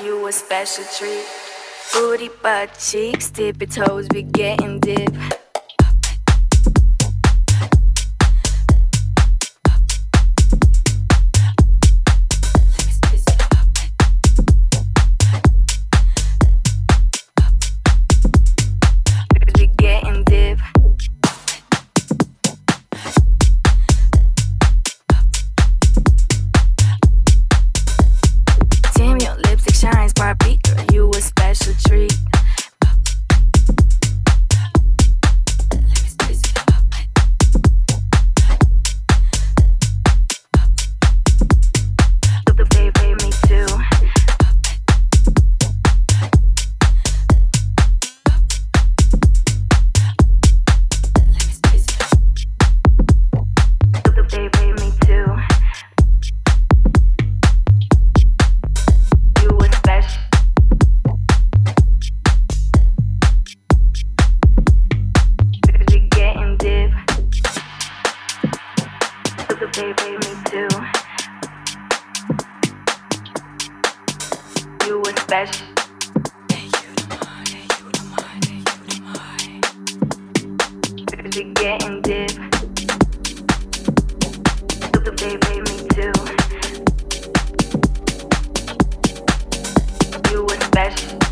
you a special treat. Booty butt cheeks, tippy toes, we getting deep. Podcast.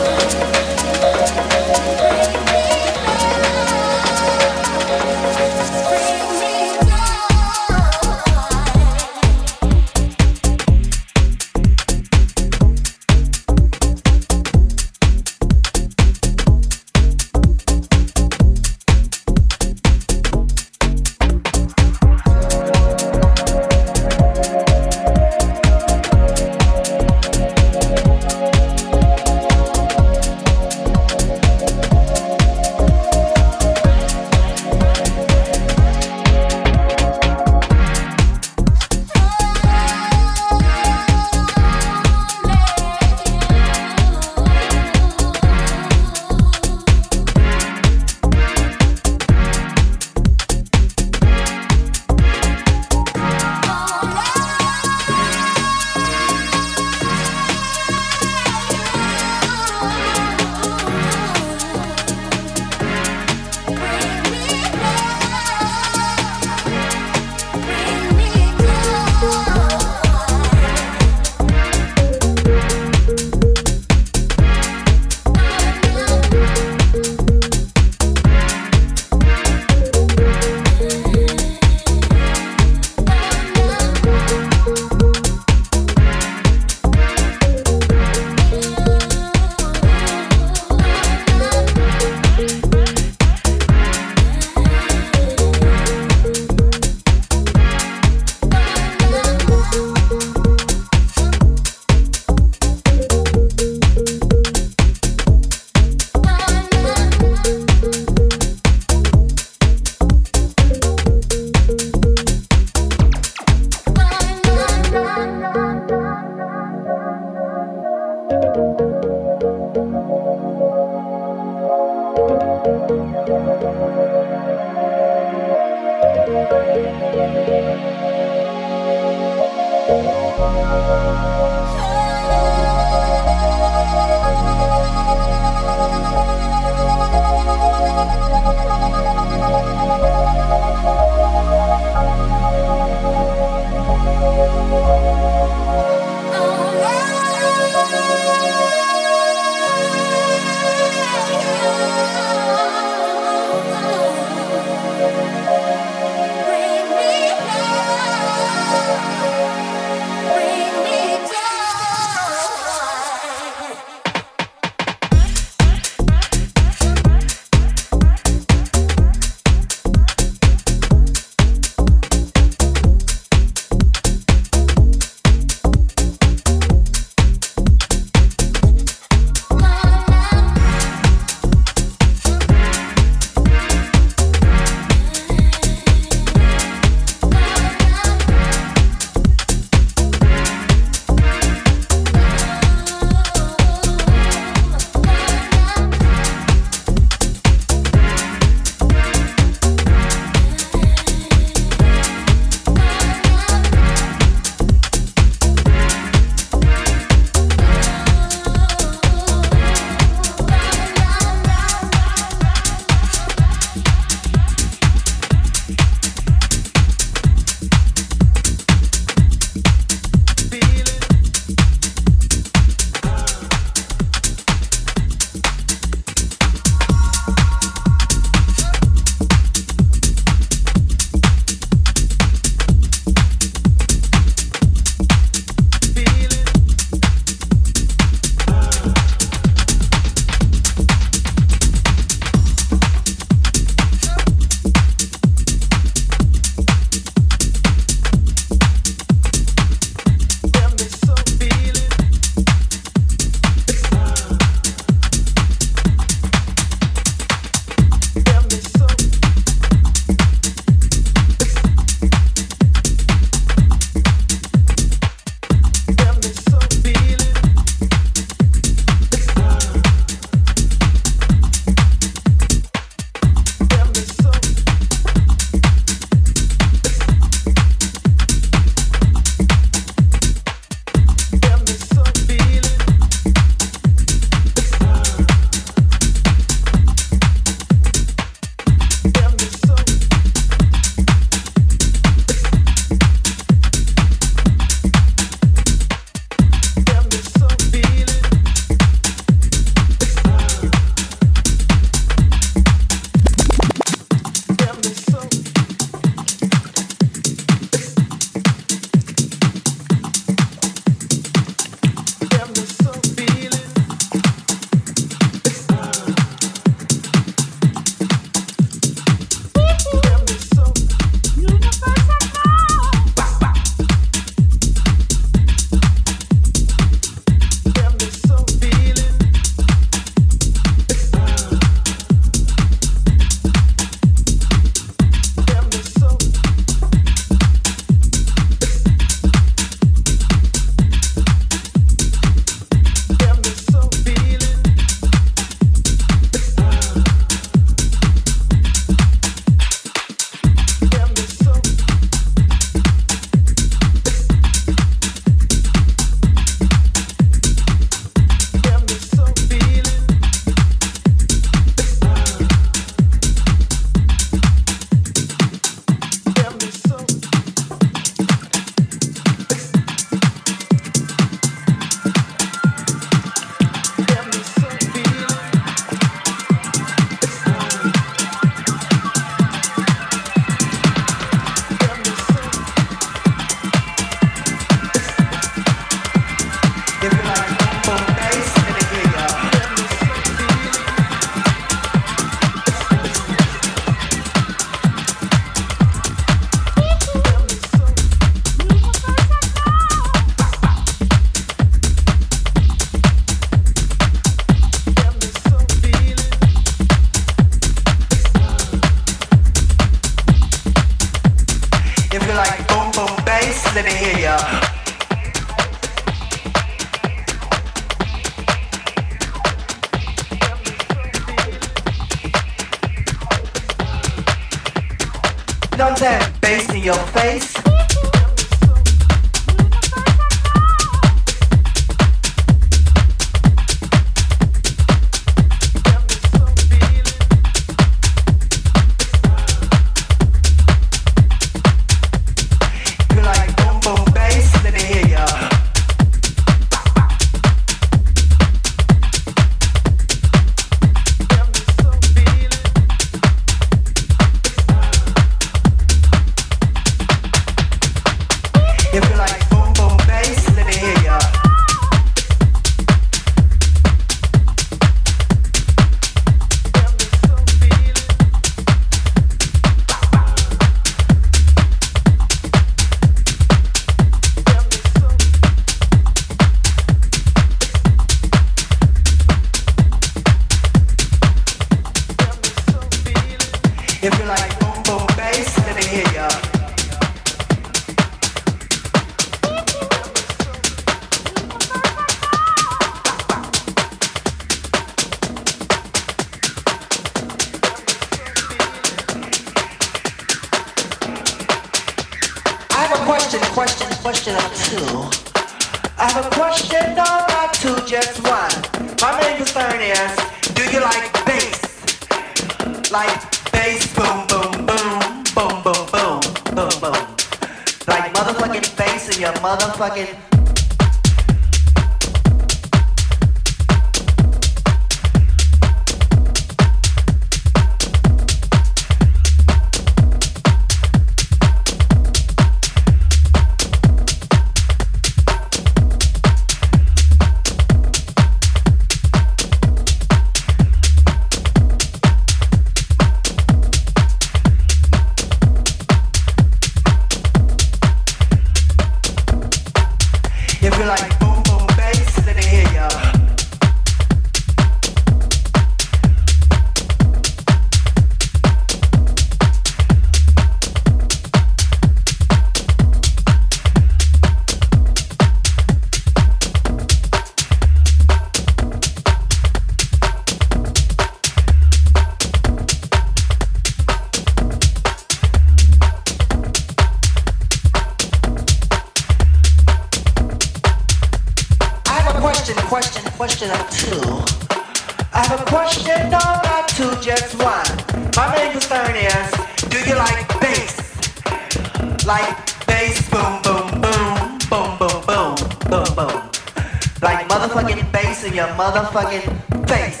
motherfucking face.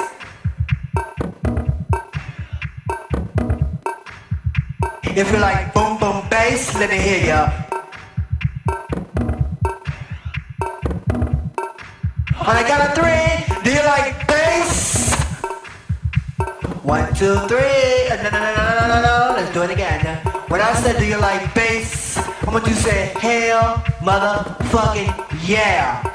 If you like boom boom bass, let me hear ya. On I got a three, do you like bass? One, two, three. Uh, no, no, no, no, no, no, Let's do it again. When I said, do you like bass? I want you to say, hell, motherfucking yeah.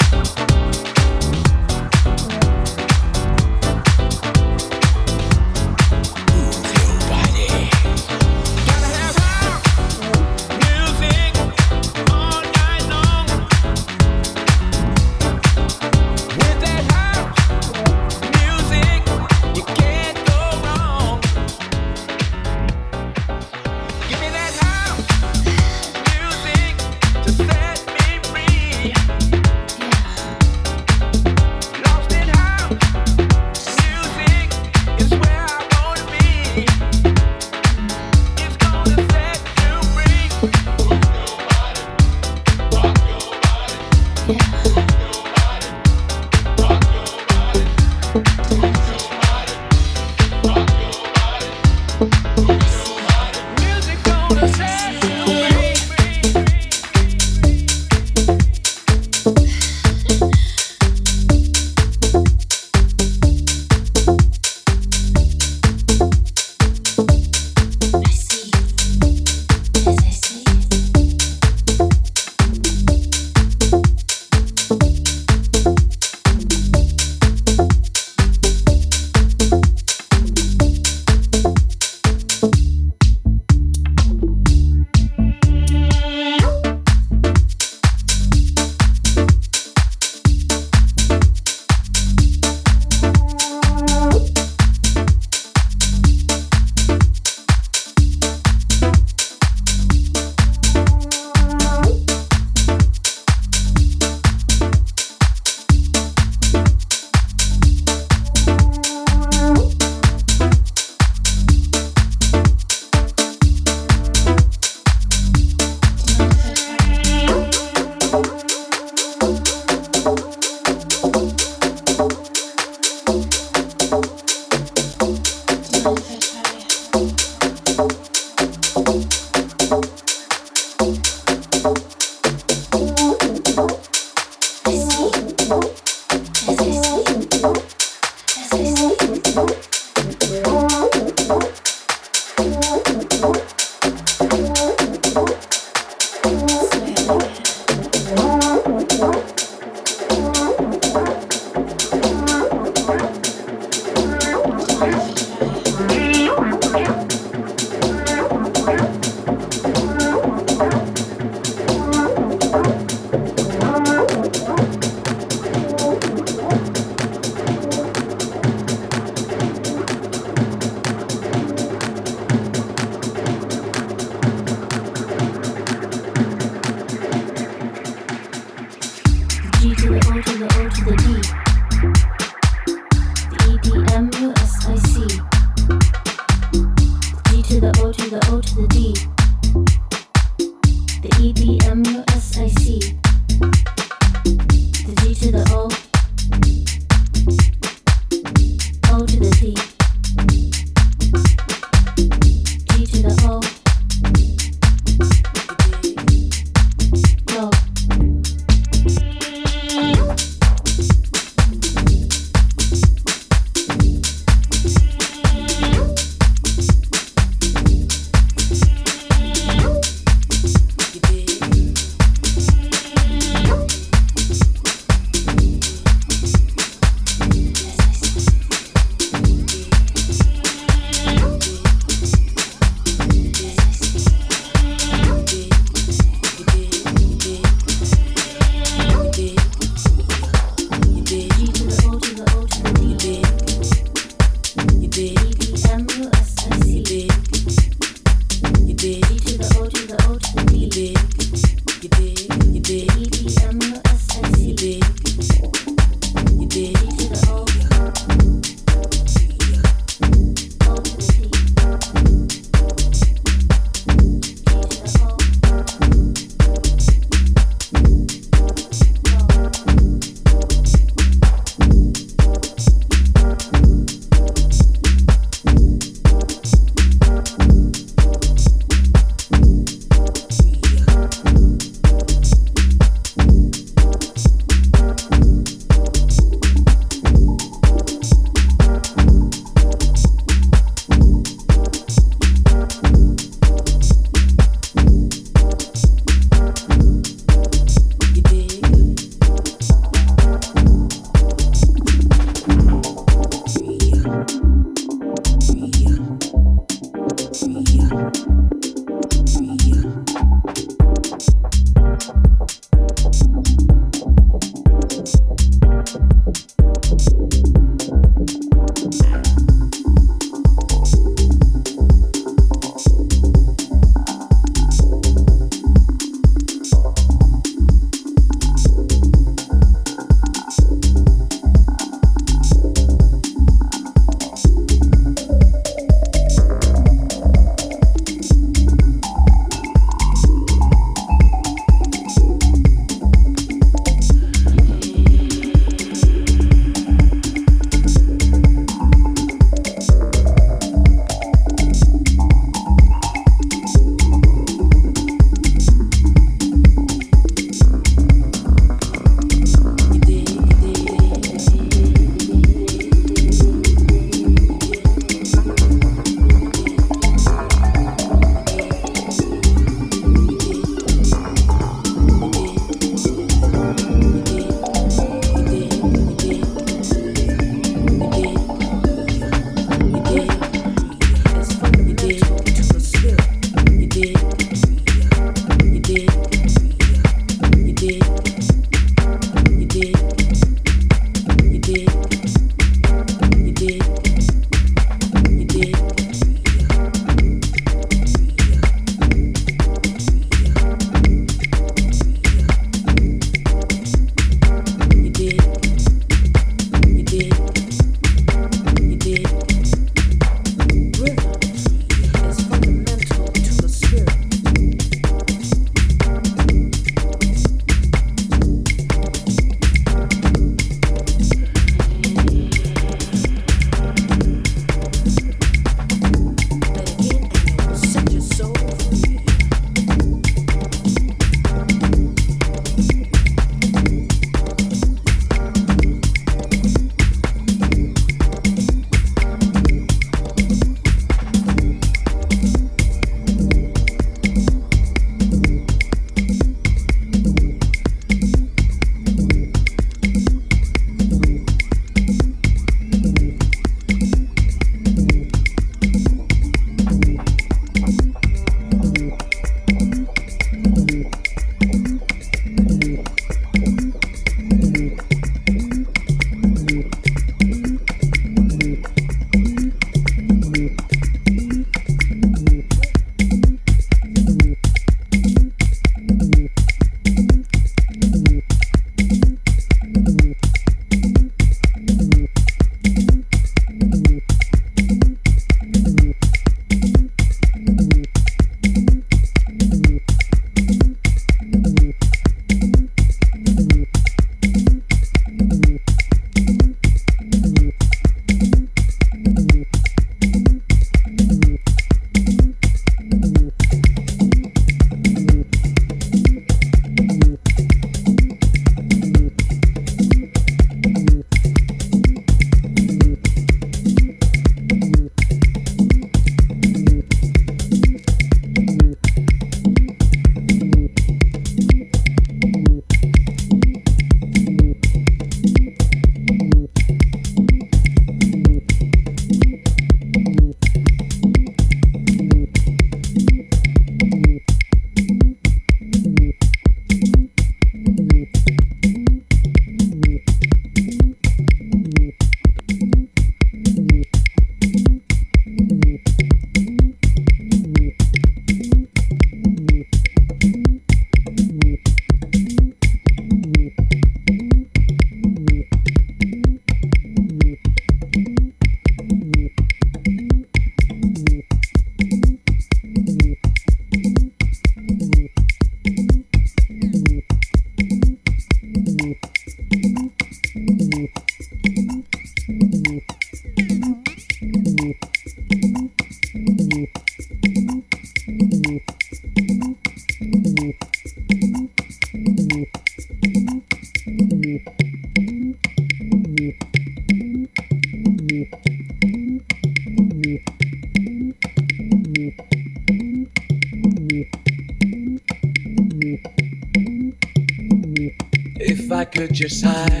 Could just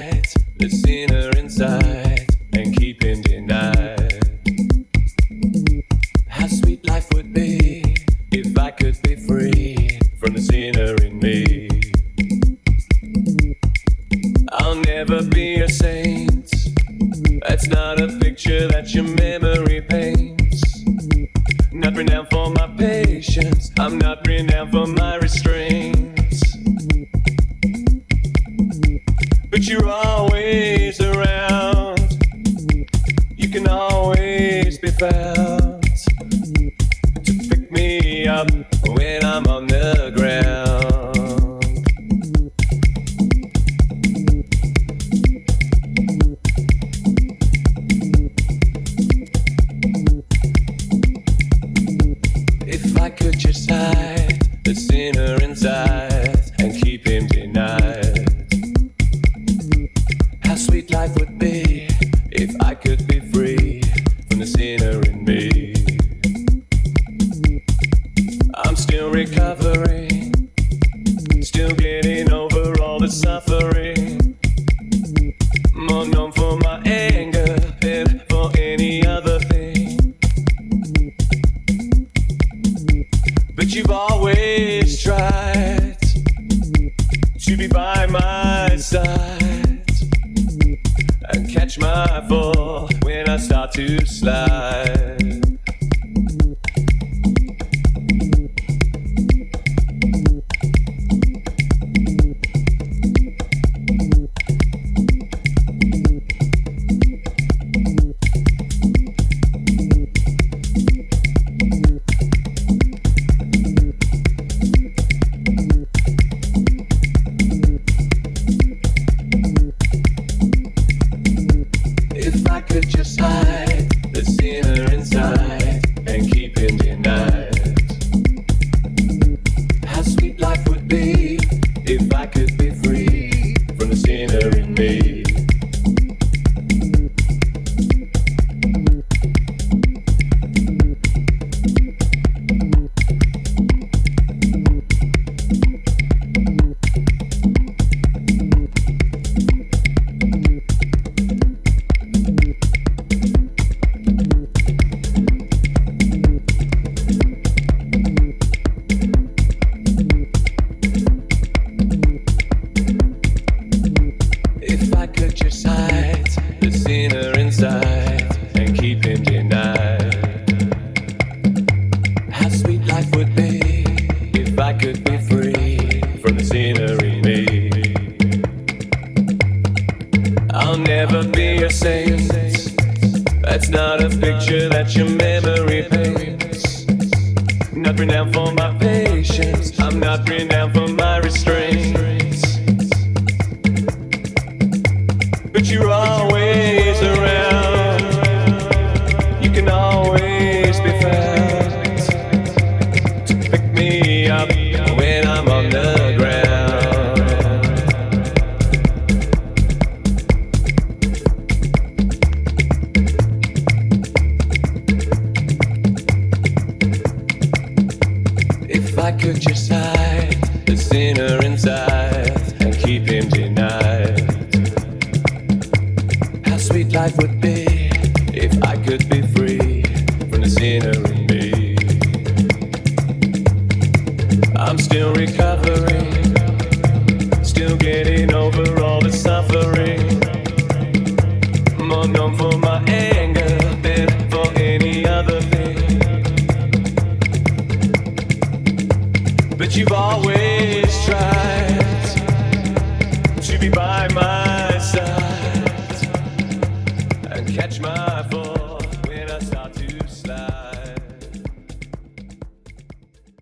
I'm